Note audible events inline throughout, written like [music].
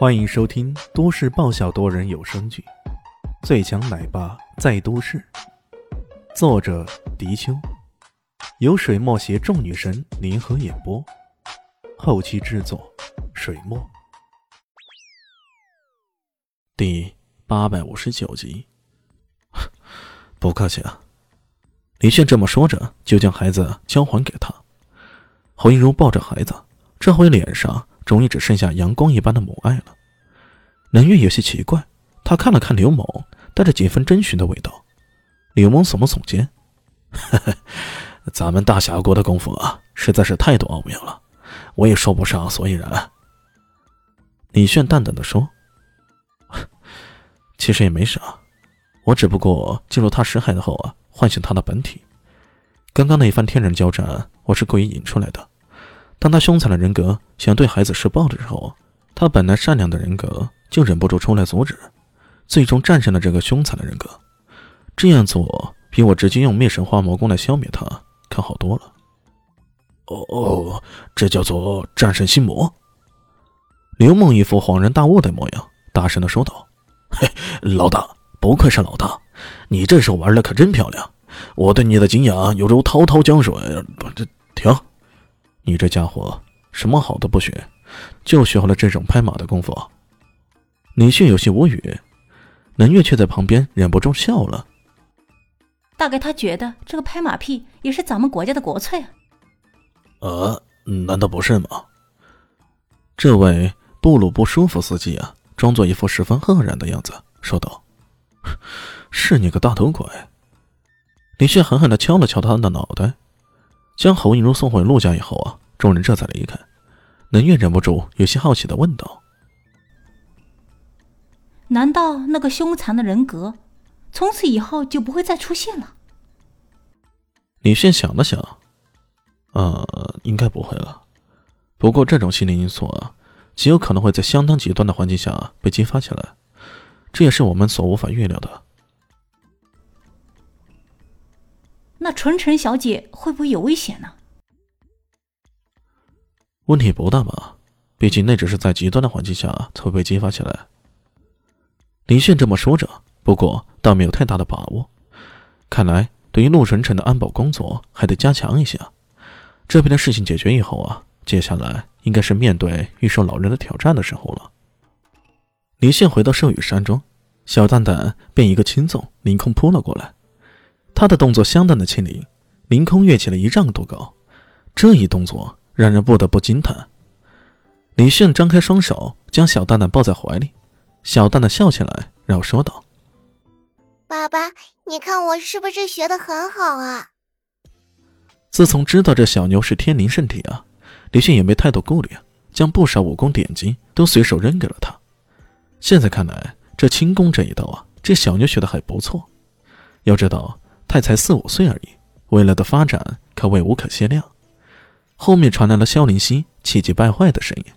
欢迎收听都市爆笑多人有声剧《最强奶爸在都市》，作者：迪秋，由水墨携众女神联合演播，后期制作：水墨。第八百五十九集。[laughs] 不客气啊，李炫这么说着，就将孩子交还给他。侯云如抱着孩子，这回脸上。终于只剩下阳光一般的母爱了。南月有些奇怪，他看了看刘猛，带着几分征询的味道。刘猛耸了耸肩：“ [laughs] 咱们大侠国的功夫啊，实在是太多奥妙了，我也说不上所以然。”李炫淡淡的说：“ [laughs] 其实也没啥，我只不过进入他识海的后啊，唤醒他的本体。刚刚那一番天人交战，我是故意引出来的。”当他凶残的人格想对孩子施暴的时候，他本来善良的人格就忍不住出来阻止，最终战胜了这个凶残的人格。这样做比我直接用灭神花魔功来消灭他可好多了。哦哦，这叫做战胜心魔。刘梦一副恍然大悟的模样，大声的说道：“嘿，老大，不愧是老大，你这手玩的可真漂亮，我对你的敬仰犹如滔滔江水。”这停。你这家伙什么好都不学，就学会了这种拍马的功夫。李迅有些无语，南月却在旁边忍不住笑了。大概他觉得这个拍马屁也是咱们国家的国粹啊。呃，难道不是吗？这位布鲁不舒服司机啊，装作一副十分愕然的样子，说道：“是你个大头鬼！”李迅狠狠的敲了敲他的脑袋。将侯映如送回陆家以后啊，众人这才离开。冷月忍不住有些好奇的问道：“难道那个凶残的人格，从此以后就不会再出现了？”李炫想了想，呃，应该不会了。不过这种心理因素啊，极有可能会在相当极端的环境下被激发起来，这也是我们所无法预料的。那纯纯小姐会不会有危险呢？问题不大吧，毕竟那只是在极端的环境下才会被激发起来。李炫这么说着，不过倒没有太大的把握。看来对于陆晨晨的安保工作还得加强一下。这边的事情解决以后啊，接下来应该是面对御兽老人的挑战的时候了。李炫回到圣羽山庄，小蛋蛋便一个轻纵凌空扑了过来。他的动作相当的轻灵，凌空跃起了一丈多高，这一动作让人不得不惊叹。李炫张开双手，将小蛋蛋抱在怀里，小蛋蛋笑起来，然后说道：“爸爸，你看我是不是学的很好啊？”自从知道这小牛是天灵圣体啊，李炫也没太多顾虑，将不少武功典籍都随手扔给了他。现在看来，这轻功这一道啊，这小牛学的还不错。要知道。他才四五岁而已，未来的发展可谓无可限量。后面传来了萧灵溪气急败坏的声音：“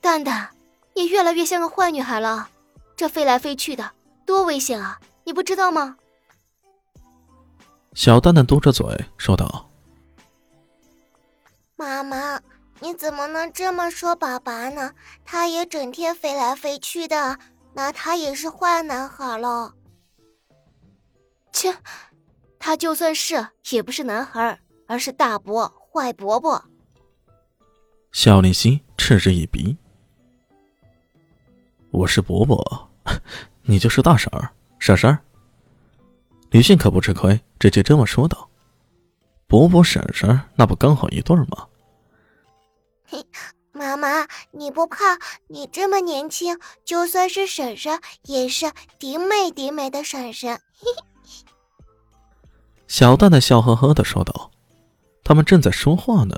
蛋蛋，你越来越像个坏女孩了，这飞来飞去的多危险啊！你不知道吗？”小蛋蛋嘟着嘴说道：“妈妈，你怎么能这么说爸爸呢？他也整天飞来飞去的，那他也是坏男孩了。”切，他就算是也不是男孩，而是大伯坏伯伯。肖林熙嗤之以鼻：“我是伯伯，[laughs] 你就是大婶儿，婶婶。”李迅可不吃亏，直接这么说道：“伯伯婶婶，那不刚好一对吗？”嘿，妈妈，你不怕？你这么年轻，就算是婶婶，也是顶美顶美的婶婶。嘿嘿。小蛋蛋笑呵呵的说道：“他们正在说话呢，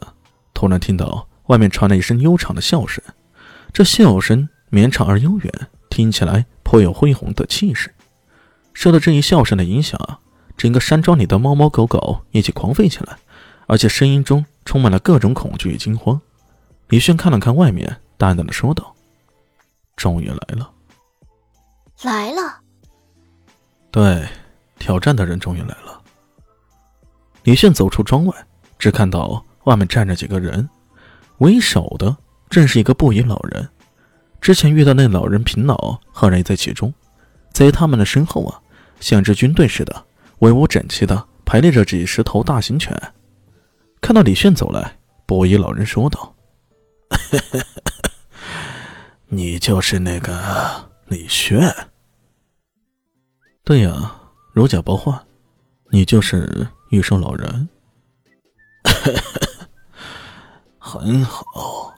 突然听到外面传来一声悠长的笑声。这笑声绵长而悠远，听起来颇有恢宏的气势。受到这一笑声的影响啊，整个山庄里的猫猫狗狗一起狂吠起来，而且声音中充满了各种恐惧与惊慌。”李轩看了看外面，淡淡的说道：“终于来了，来了。对，挑战的人终于来了。”李炫走出庄外，只看到外面站着几个人，为首的正是一个布衣老人。之前遇到那老人平老，赫然也在其中。在他们的身后啊，像支军队似的，威武整齐的排列着几十头大型犬。看到李炫走来，布衣老人说道：“ [laughs] 你就是那个李炫？对呀，如假包换，你就是玉寿老人。[laughs] 很好，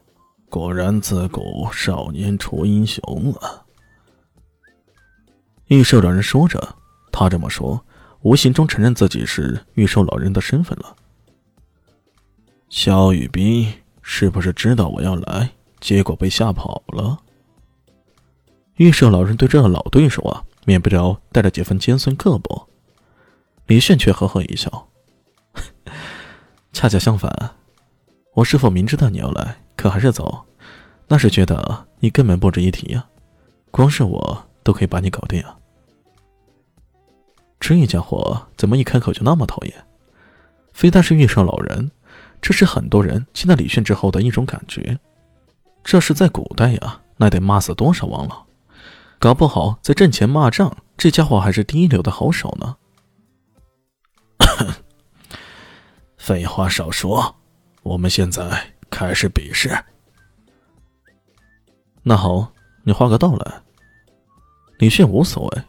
果然自古少年出英雄啊！”玉寿老人说着，他这么说，无形中承认自己是玉寿老人的身份了。肖雨斌是不是知道我要来，结果被吓跑了？玉寿老人对这个老对手啊，免不了带着几分尖酸刻薄。李炫却呵呵一笑，恰恰相反，我是否明知道你要来，可还是走？那是觉得你根本不值一提呀，光是我都可以把你搞定啊！这家伙怎么一开口就那么讨厌？非但是遇上老人。这是很多人见到李炫之后的一种感觉。这是在古代呀，那得骂死多少王老？搞不好在阵前骂仗，这家伙还是第一流的好手呢。废话少说，我们现在开始比试。那好，你画个道来。李炫无所谓。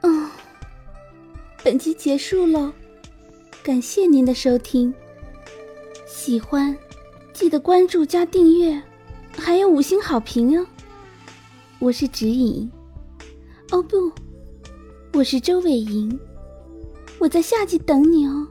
嗯本集结束喽，感谢您的收听。喜欢记得关注加订阅，还有五星好评哦。我是指引，哦不，我是周伟莹，我在夏季等你哦。